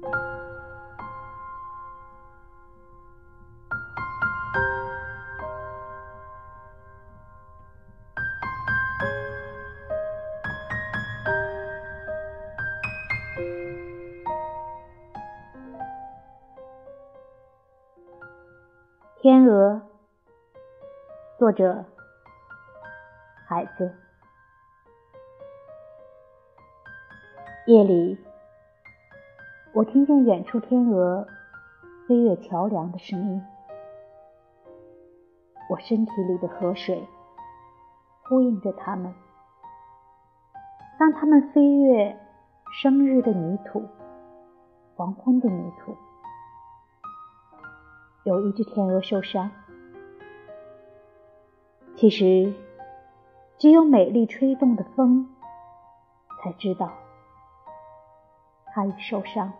天鹅，作者孩子。夜里，我听见远处天鹅飞越桥梁的声音，我身体里的河水呼应着它们。当它们飞越生日的泥土、黄昏的泥土。有一只天鹅受伤，其实只有美丽吹动的风才知道，它已受伤，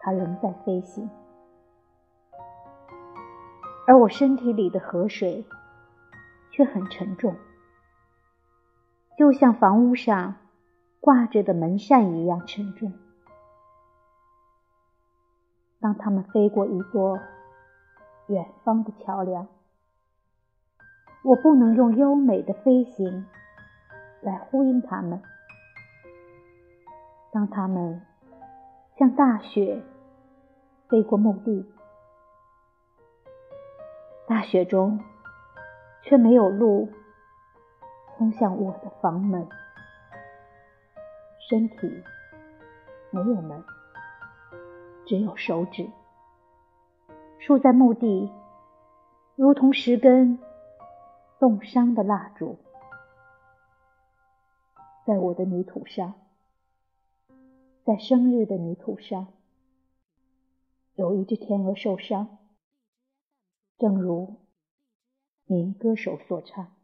它仍在飞行，而我身体里的河水却很沉重，就像房屋上挂着的门扇一样沉重。当他们飞过一座远方的桥梁，我不能用优美的飞行来呼应他们。当他们像大雪飞过墓地，大雪中却没有路通向我的房门，身体没有门。只有手指竖在墓地，如同十根冻伤的蜡烛，在我的泥土上，在生日的泥土上，有一只天鹅受伤，正如民歌手所唱。